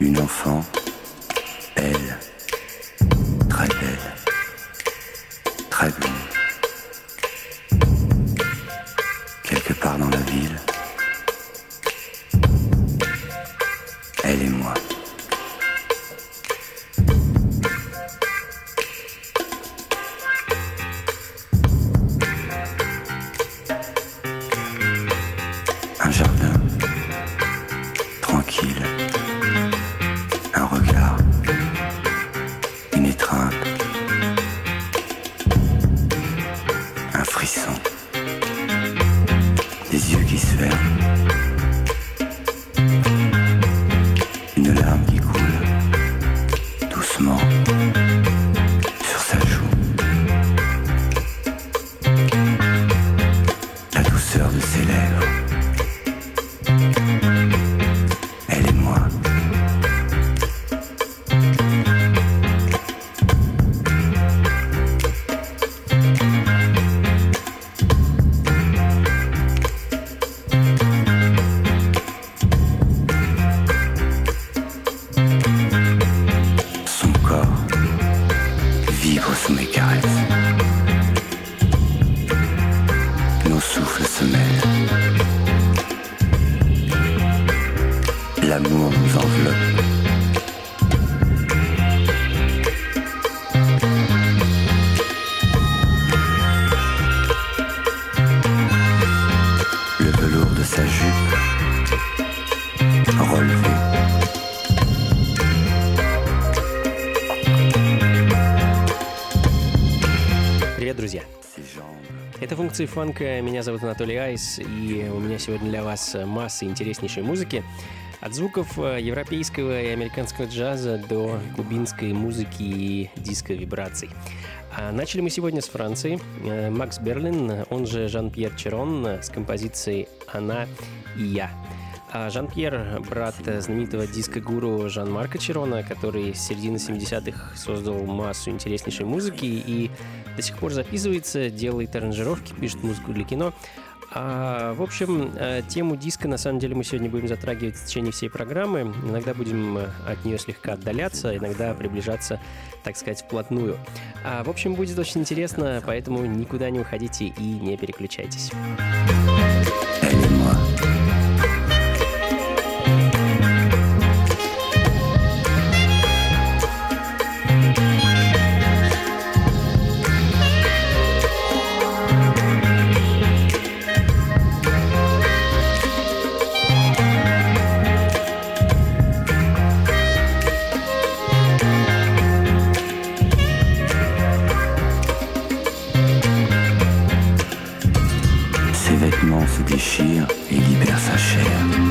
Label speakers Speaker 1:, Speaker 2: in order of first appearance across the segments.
Speaker 1: une enfant, elle, функции фанка. Меня зовут Анатолий Айс, и у меня сегодня для вас масса интереснейшей музыки. От звуков э, европейского и американского джаза до кубинской музыки и диско-вибраций. А начали мы сегодня с Франции. Э, Макс Берлин, он же Жан-Пьер Черон, с композицией «Она и я». А Жан-Пьер, брат знаменитого диско-гуру Жан-Марка Черона, который с середины 70-х создал массу интереснейшей музыки и до сих пор записывается, делает аранжировки, пишет музыку для кино. А, в общем, э, тему диска на самом деле мы сегодня будем затрагивать в течение всей программы. Иногда будем э, от нее слегка отдаляться, иногда приближаться, так сказать, вплотную. А, в общем, будет очень интересно, поэтому никуда не уходите и не переключайтесь. e libera sa cheia.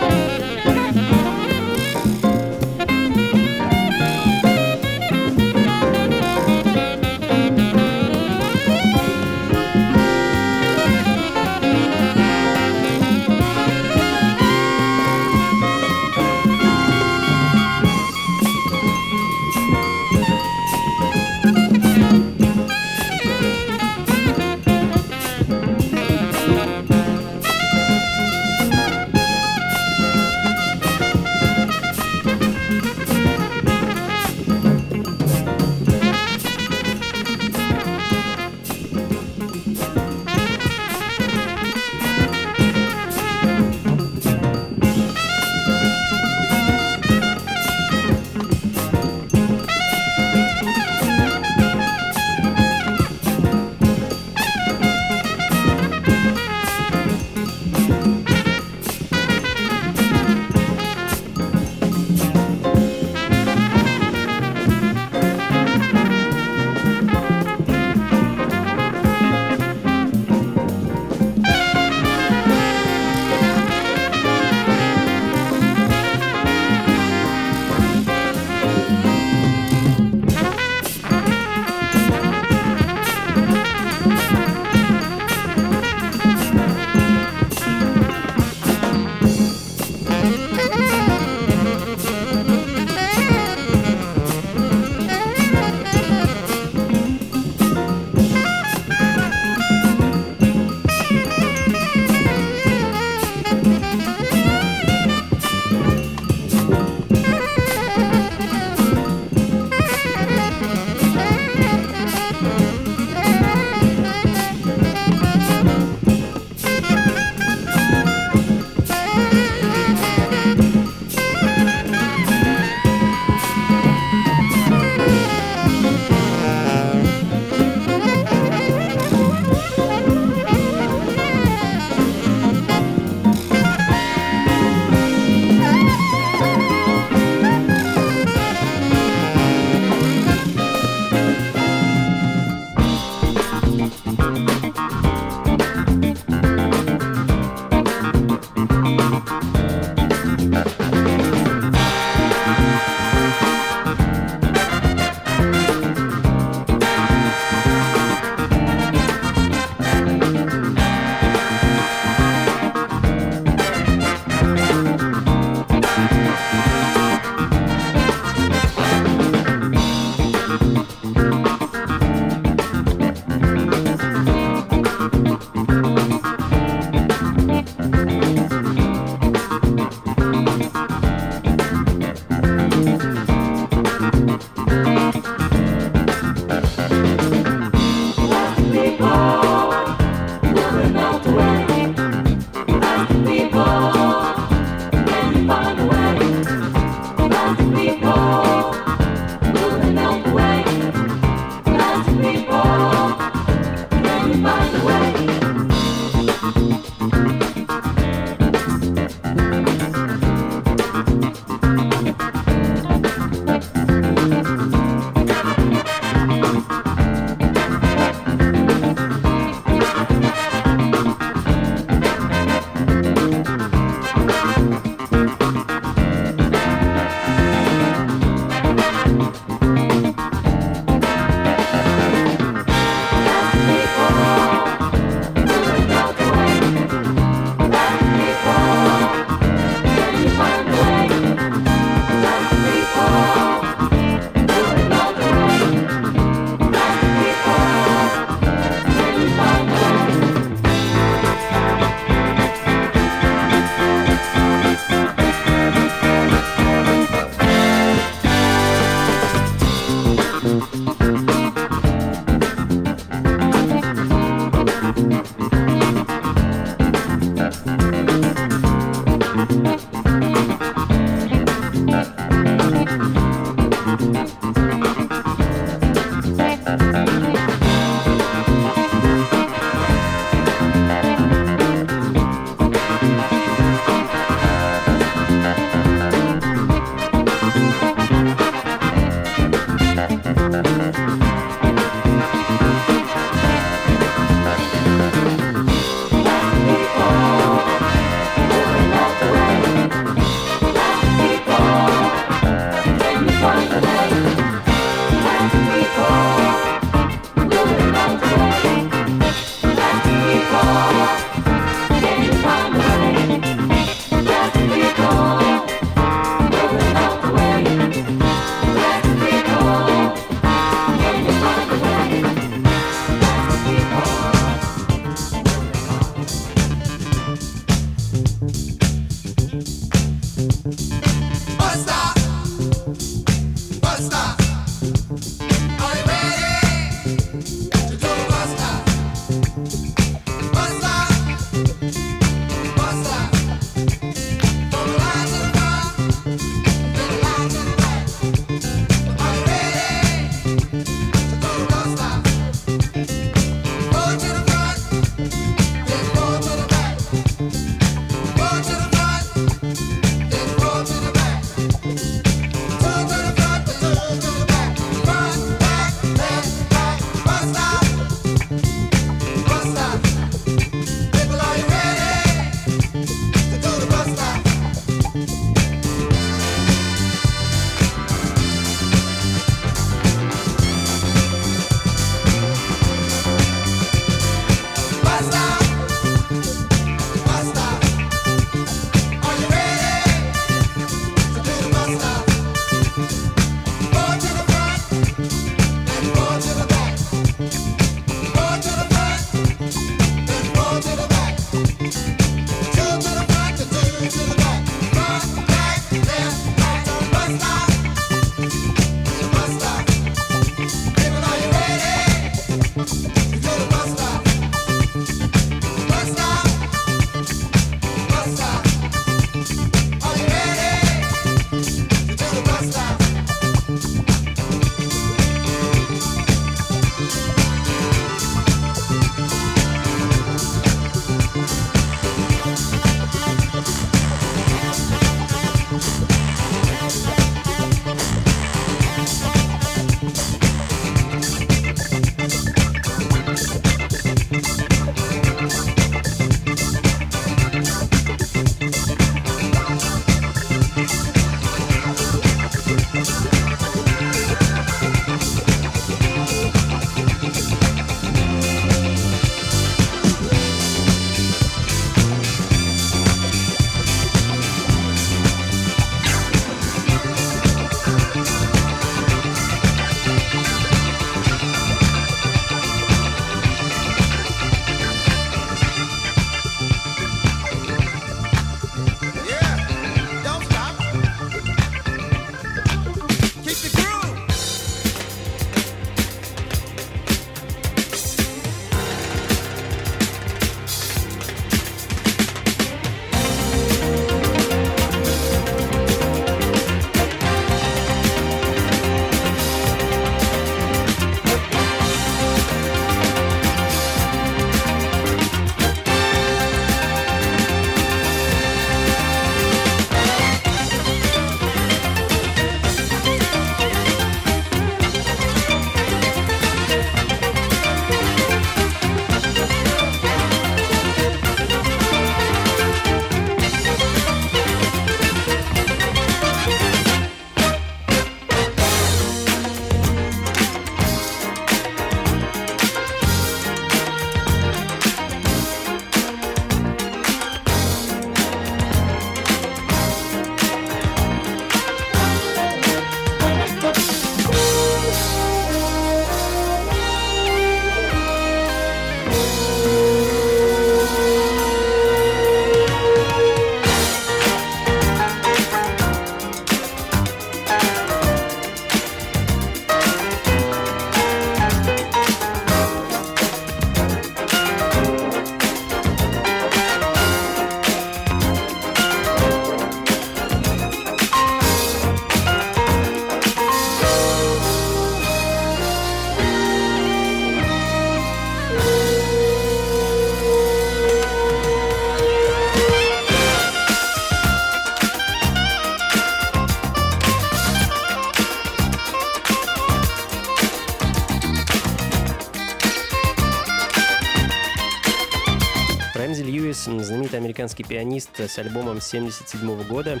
Speaker 1: Американский пианист с альбомом 1977 года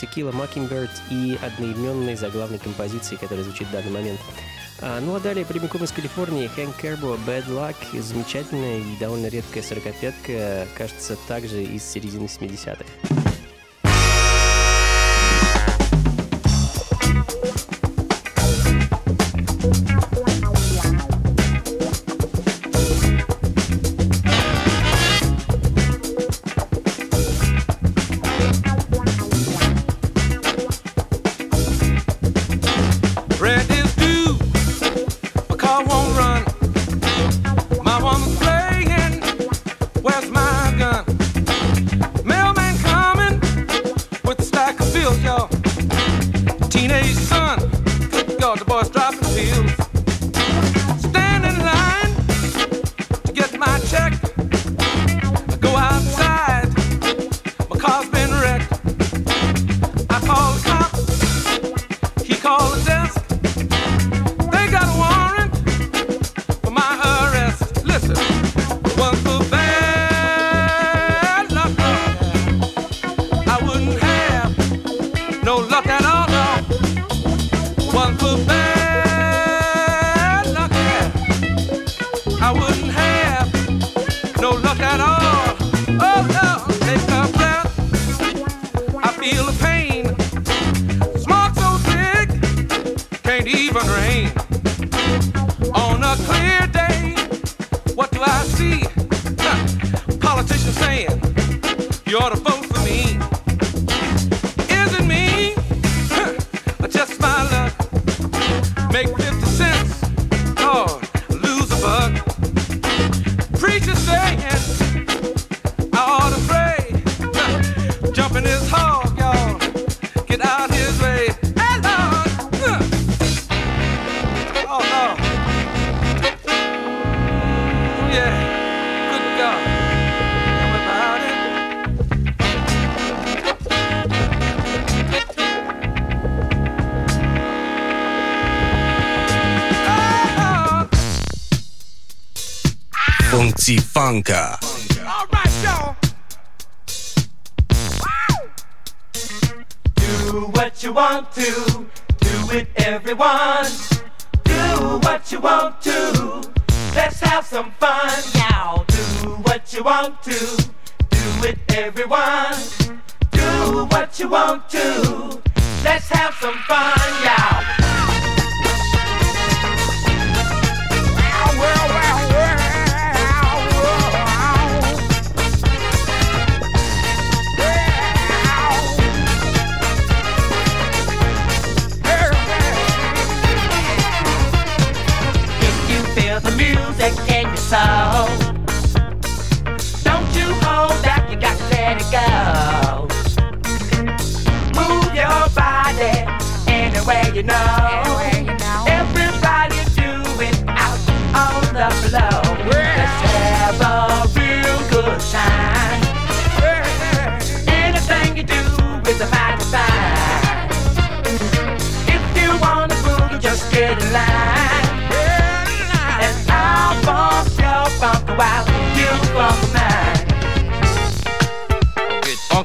Speaker 1: «Tequila Mockingbird» и одноименной заглавной композицией, которая звучит в данный момент. А, ну а далее прямиком из Калифорнии Хэнк Кербо «Bad Luck» замечательная и довольно редкая сорокопятка, кажется, также из середины 70-х.
Speaker 2: Funka.
Speaker 3: All right, y'all. Do what you want to, do it, everyone. Do what you want to. Let's have some fun now. Do what you want to, do it, everyone. Do what you want to. Let's have some fun, y'all. Soul. Don't you hold back, you got to let it go. Move your body any way you know.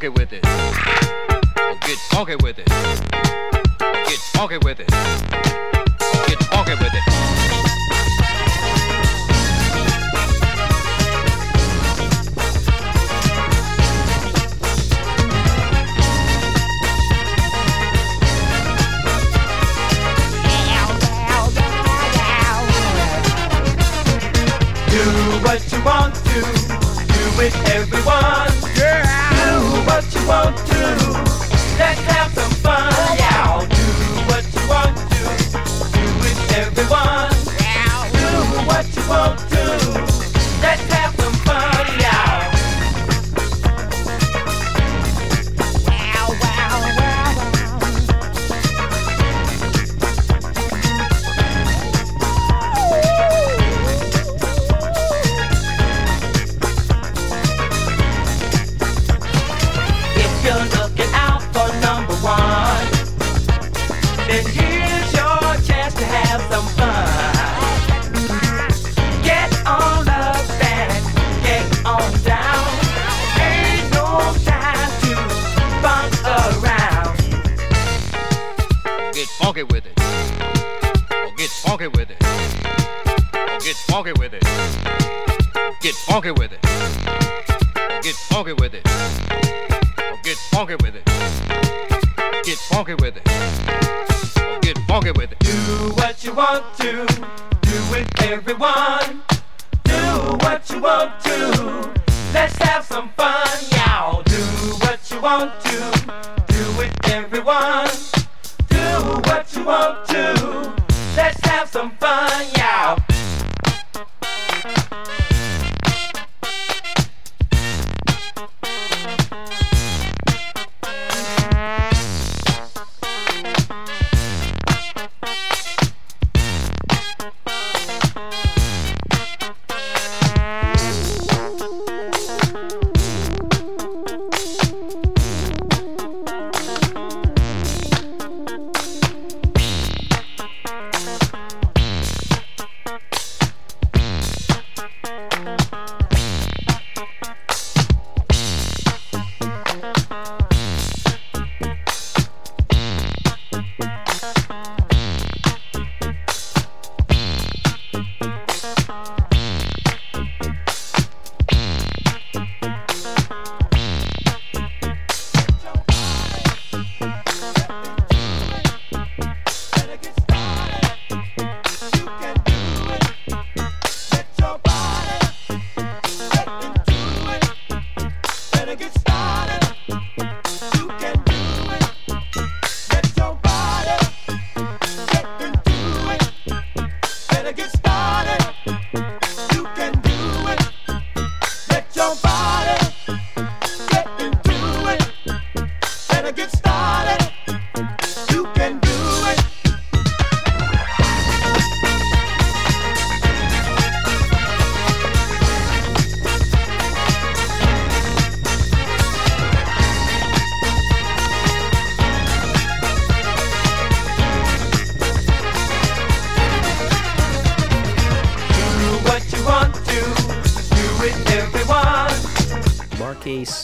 Speaker 4: Funky with it. Get funky with it. Get funky with it.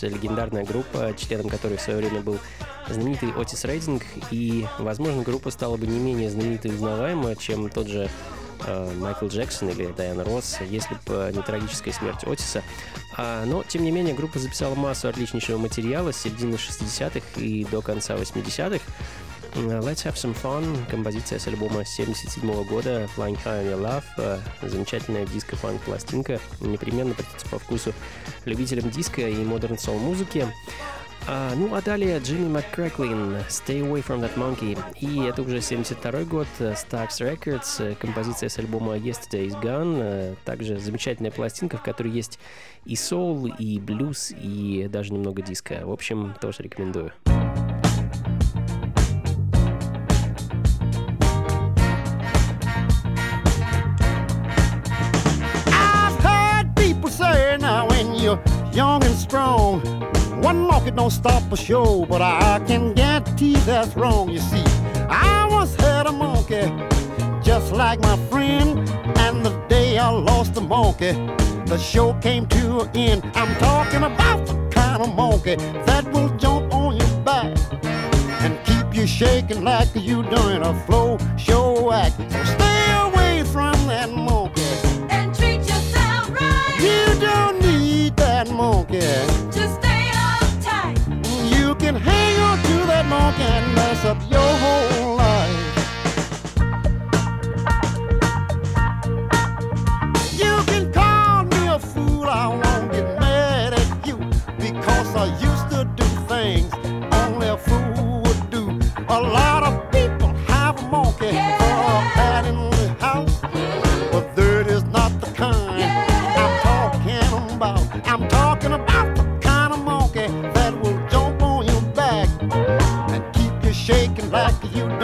Speaker 1: Легендарная группа, членом которой в свое время был знаменитый Отис Рейдинг, и, возможно, группа стала бы не менее знаменитой и узнаваемой, чем тот же э, Майкл Джексон или Дайана Росс, если бы не трагическая смерть Отиса. А, но, тем не менее, группа записала массу отличнейшего материала с середины 60-х и до конца 80-х. Let's Have Some Fun, композиция с альбома 77 года Flying High on Your Love, э, замечательная диско-фанк пластинка, непременно придется по вкусу любителям диска и модерн сол музыки. А, ну а далее Джимми МакКрэклин «Stay Away From That Monkey». И это уже 72 год, Stax Records, композиция с альбома Yesterday's Gone. Также замечательная пластинка, в которой есть и соул, и блюз, и даже немного диска. В общем, тоже рекомендую.
Speaker 5: Young and strong. One market don't stop a show, but I can guarantee that's wrong. You see, I once had a monkey just like my friend, and the day I lost the monkey, the show came to an end. I'm talking about the kind of monkey that will jump on your back and keep you shaking like you doing a flow show act. So stay away from that monkey. That.
Speaker 6: Just stay uptight.
Speaker 5: You can hang on to that monkey and mess up your whole life. You can call me a fool, I won't get mad at you because I used to do things only a fool would do. A lot shaking like you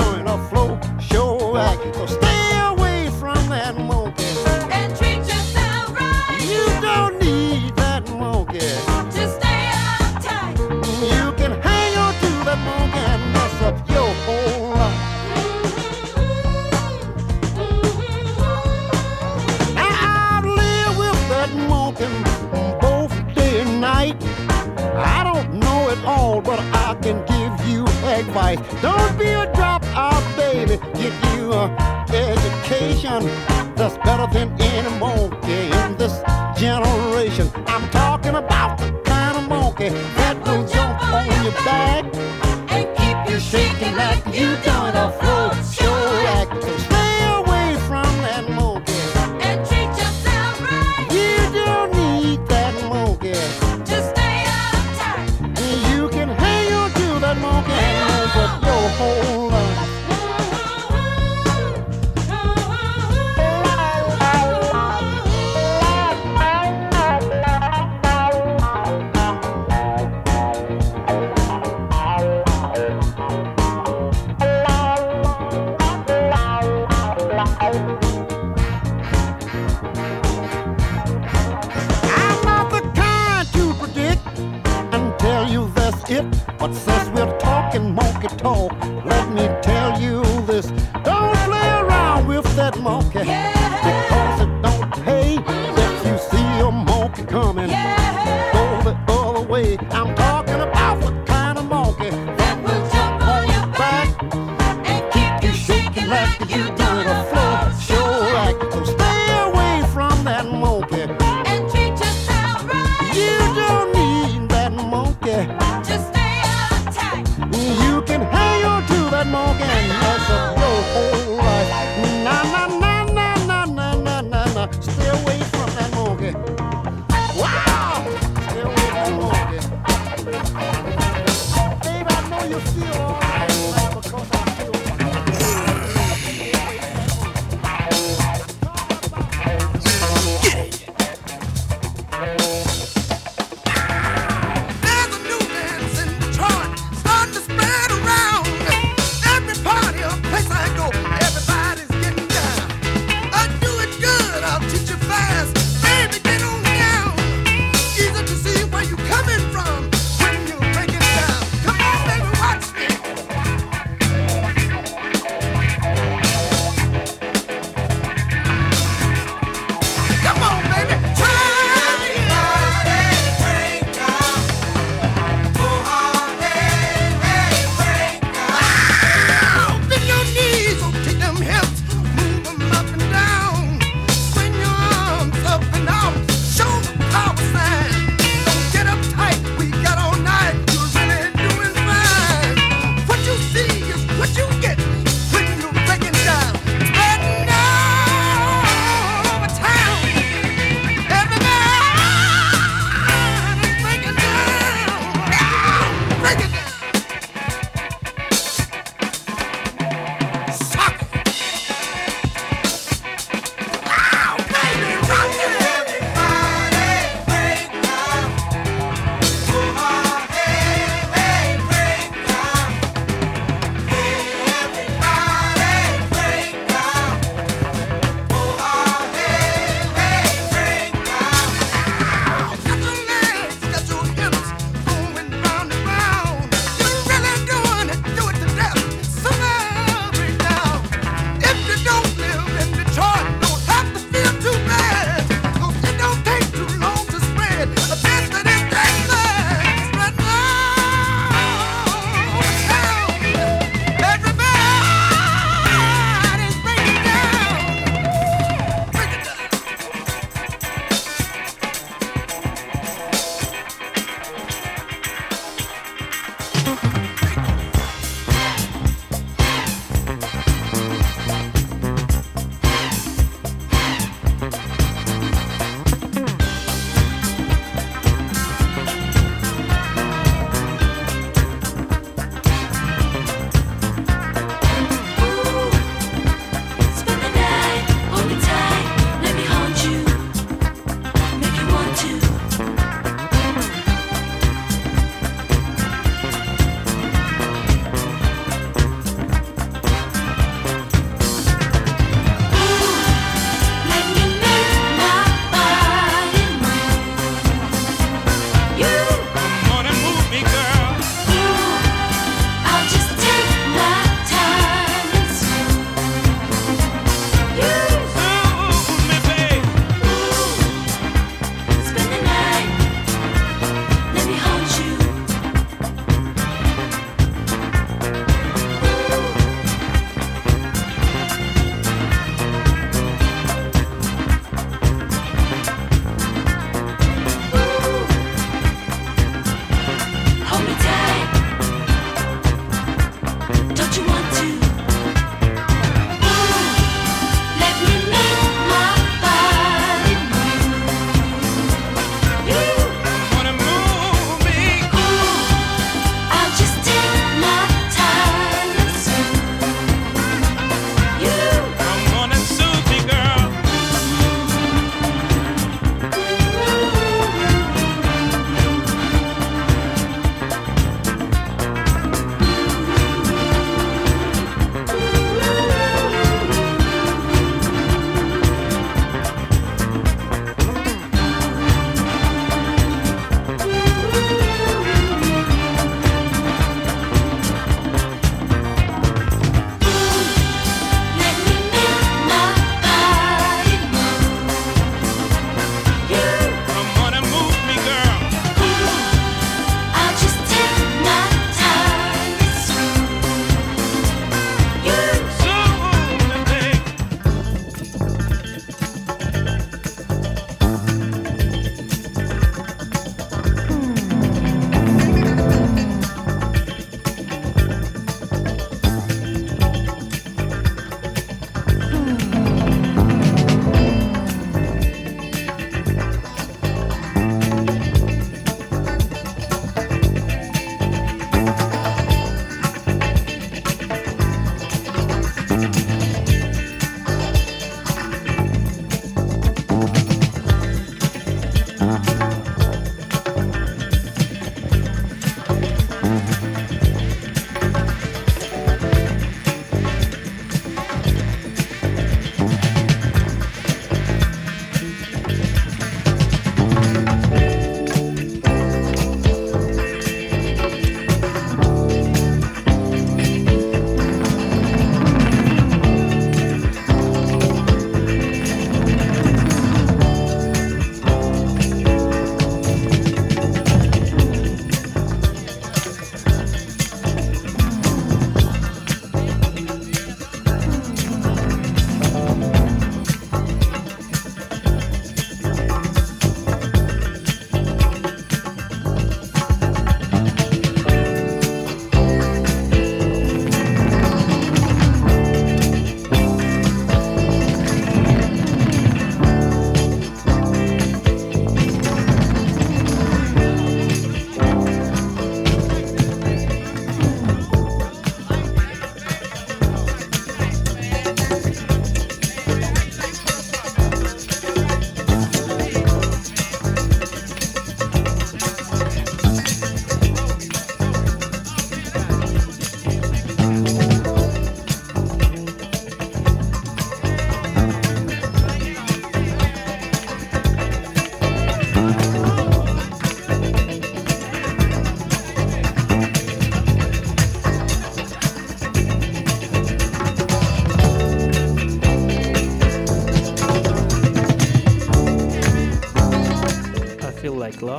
Speaker 5: Mm-hmm.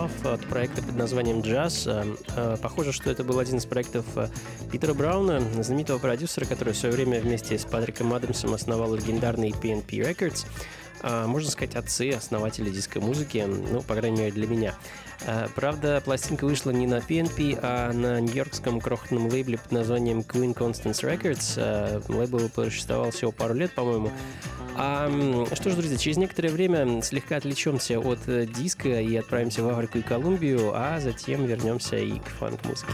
Speaker 1: От проекта под названием «Джаз». Э, э, похоже, что это был один из проектов э, Питера Брауна, знаменитого продюсера, который в свое время вместе с Патриком Адамсом основал легендарный PNP Records. Можно сказать, отцы, основатели диско-музыки, ну, по крайней мере, для меня. Правда, пластинка вышла не на PNP, а на нью-йоркском крохотном лейбле под названием Queen Constance Records. Лейбл существовал всего пару лет, по-моему. А, что ж, друзья, через некоторое время слегка отвлечемся от э, диска и отправимся в Африку и Колумбию, а затем вернемся и к фанк-музыке.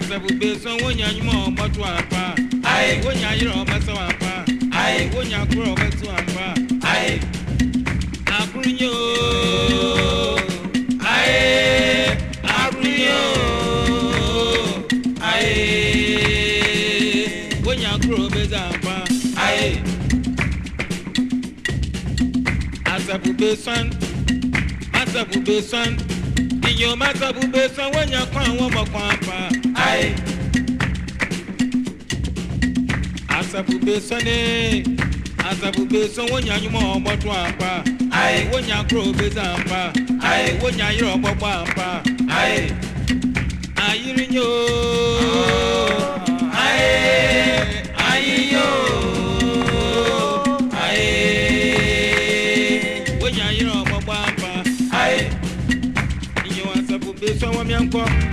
Speaker 7: asabugbe sɔn wonya ɲuman ɔmɔ tu apa. ayi wonya yira ɔmɔ sɔ apa. ayi wonya kura ɔmɔ tu apa. ayi akurunye ooo ayi akurunye ooo ayi wonya kura ɔmɔ tu apa. ayi asabugbe sɔn asabugbe sɔn ìyẹn ọmọ asabugbe sɔn wonya kura àwọn ọmọ kan apa. ayi. asabube sɔnni asabube sɔn wonya ɲuman ɔmɔtun apa. ayi wonya kuro beza apa. ayi wonya yɔrɔ gbɔgbɔ apa. ayi. ayiri nyo. ayi ayi yo. ayi. wonya yɔrɔ gbɔgbɔ apa. ayi. iye wa asabube sɔn wɔmiɛ nkɔ.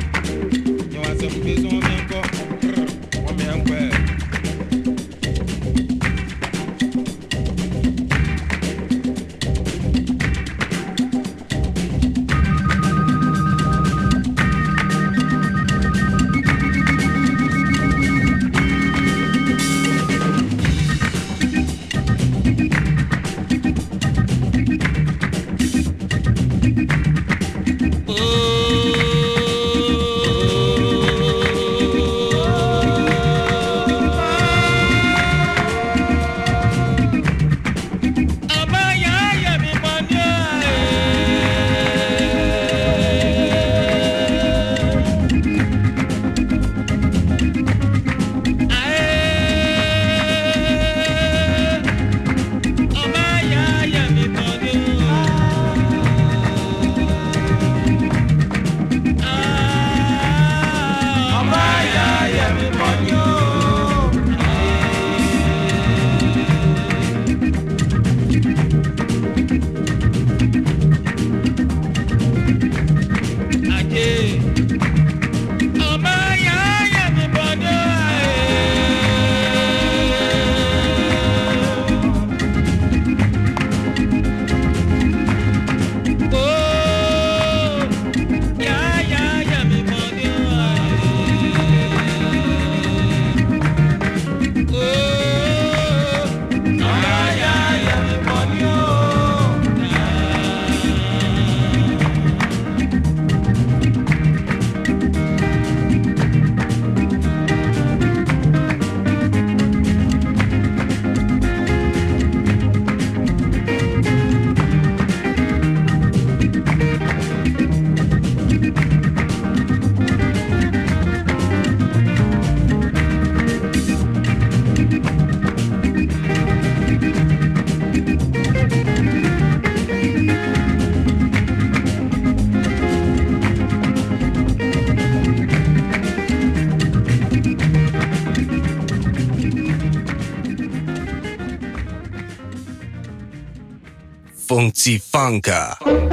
Speaker 7: Lucy
Speaker 2: Funka.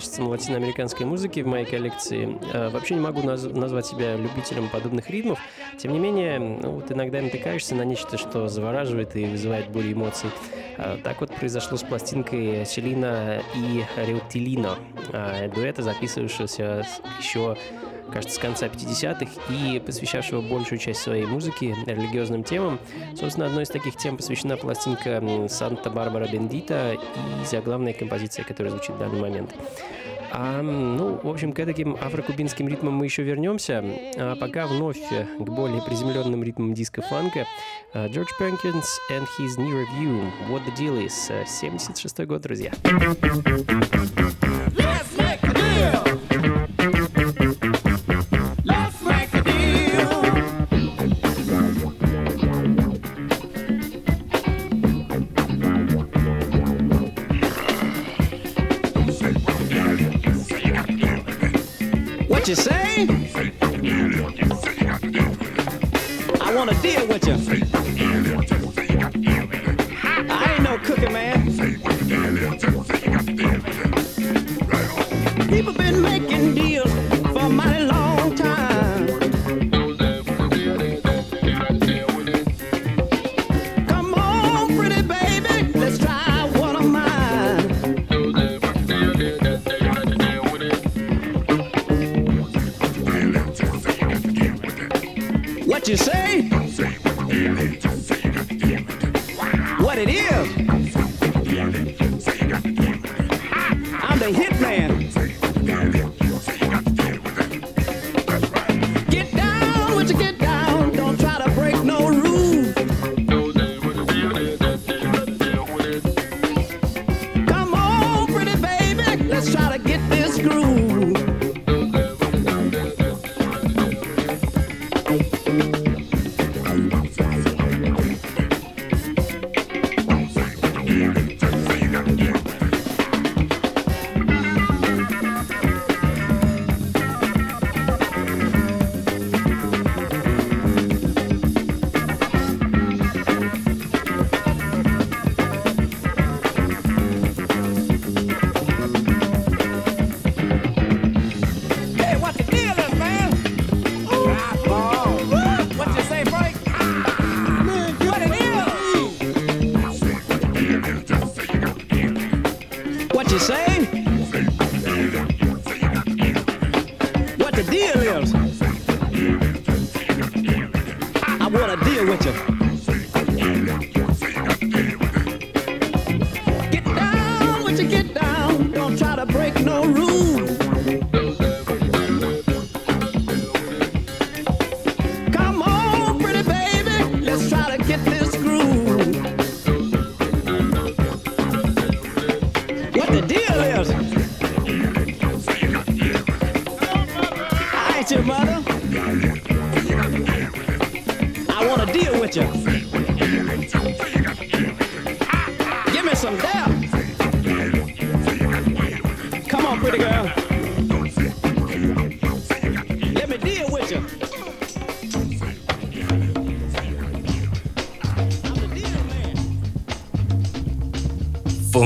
Speaker 1: Количеством латиноамериканской музыки в моей коллекции. А, вообще не могу наз- назвать себя любителем подобных ритмов. Тем не менее, ну, вот иногда натыкаешься на нечто, что завораживает и вызывает бурю эмоций. А, так вот произошло с пластинкой Селина и Реутилино, а, дуэта, записывавшегося еще кажется, с конца 50-х и посвящавшего большую часть своей музыки религиозным темам. Собственно, одной из таких тем посвящена пластинка «Санта-Барбара Бендита» и заглавная композиция, которая звучит в данный момент. А, ну, в общем, к таким афрокубинским ритмам мы еще вернемся. А пока вновь к более приземленным ритмам диска-фанка. Джордж Пенкинс and his new review What the Deal Is. 76 год, друзья.
Speaker 8: you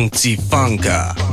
Speaker 2: Funky Funka.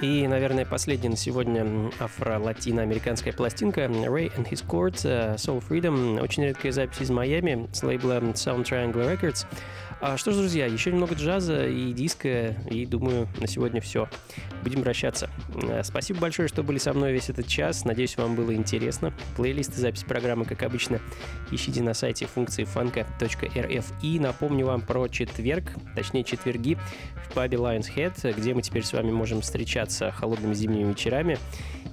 Speaker 1: И, наверное, последняя на сегодня афро-латиноамериканская пластинка Ray and His Court э, Soul Freedom. Очень редкая запись из Майами с лейбла Sound Triangle Records. А что ж, друзья, еще немного джаза и диска, и думаю, на сегодня все. Будем прощаться. Э, Спасибо большое, что были со мной весь этот час. Надеюсь, вам было интересно. Плейлист и запись программы, как обычно, ищите на сайте функции фанка.рф. И напомню вам про четверг, точнее четверги в пабе Lion's Head, где мы теперь с вами можем встречаться холодными зимними вечерами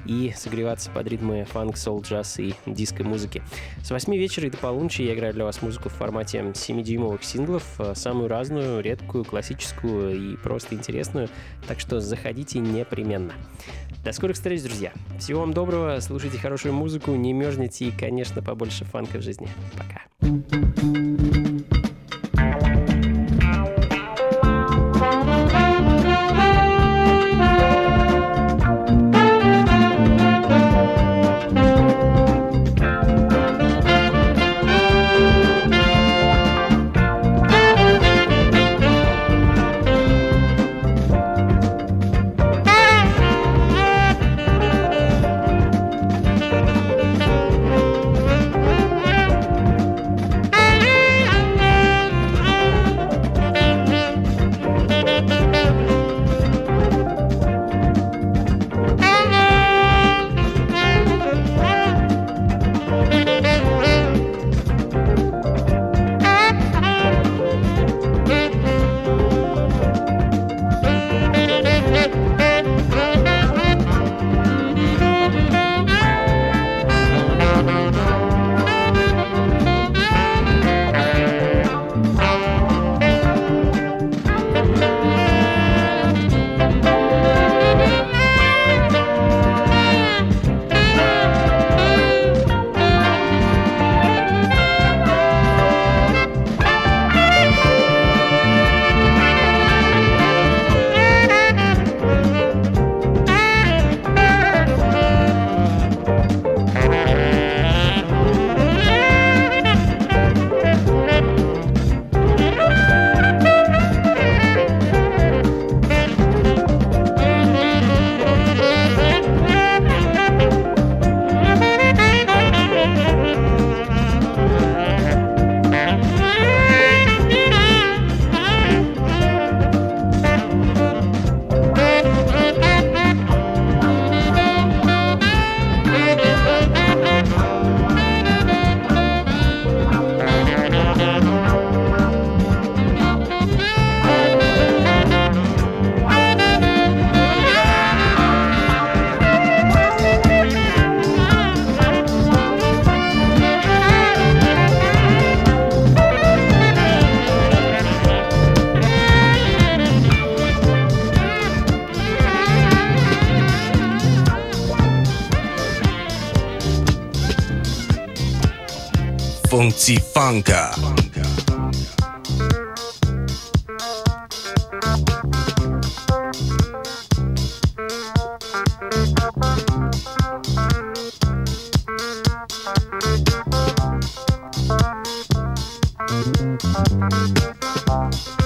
Speaker 1: и согреваться под ритмы фанк, сол, джаз и диско-музыки. С 8 вечера и до полуночи я играю для вас музыку в формате 7-дюймовых синглов, э, самую разную, редкую, классическую и просто интересную, так что заходите непременно. До скорых встреч, друзья! Всего вам доброго, слушайте хорошую музыку, не мерзните и, конечно, побольше фанка в жизни. Пока!
Speaker 9: Thank
Speaker 2: Funky Funka.
Speaker 9: As